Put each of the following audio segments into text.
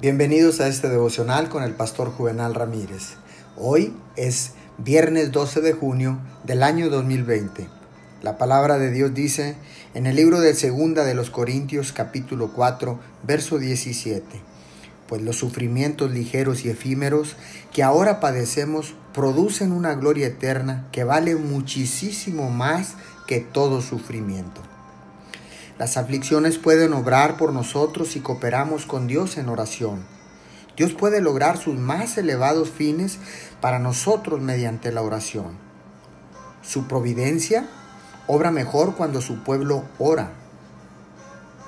Bienvenidos a este devocional con el pastor Juvenal Ramírez. Hoy es viernes 12 de junio del año 2020. La palabra de Dios dice en el libro de Segunda de los Corintios capítulo 4 verso 17. Pues los sufrimientos ligeros y efímeros que ahora padecemos producen una gloria eterna que vale muchísimo más que todo sufrimiento. Las aflicciones pueden obrar por nosotros si cooperamos con Dios en oración. Dios puede lograr sus más elevados fines para nosotros mediante la oración. Su providencia obra mejor cuando su pueblo ora.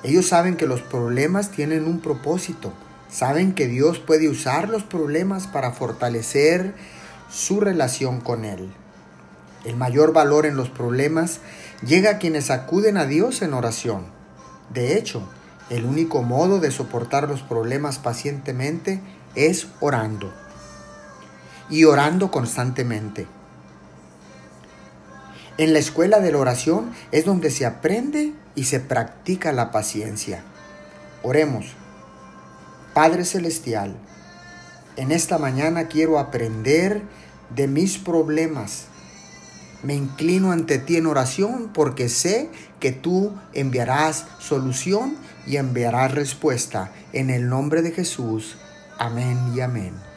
Ellos saben que los problemas tienen un propósito. Saben que Dios puede usar los problemas para fortalecer su relación con Él. El mayor valor en los problemas llega a quienes acuden a Dios en oración. De hecho, el único modo de soportar los problemas pacientemente es orando. Y orando constantemente. En la escuela de la oración es donde se aprende y se practica la paciencia. Oremos. Padre Celestial, en esta mañana quiero aprender de mis problemas me inclino ante ti en oración porque sé que tú enviarás solución y enviarás respuesta. En el nombre de Jesús. Amén y amén.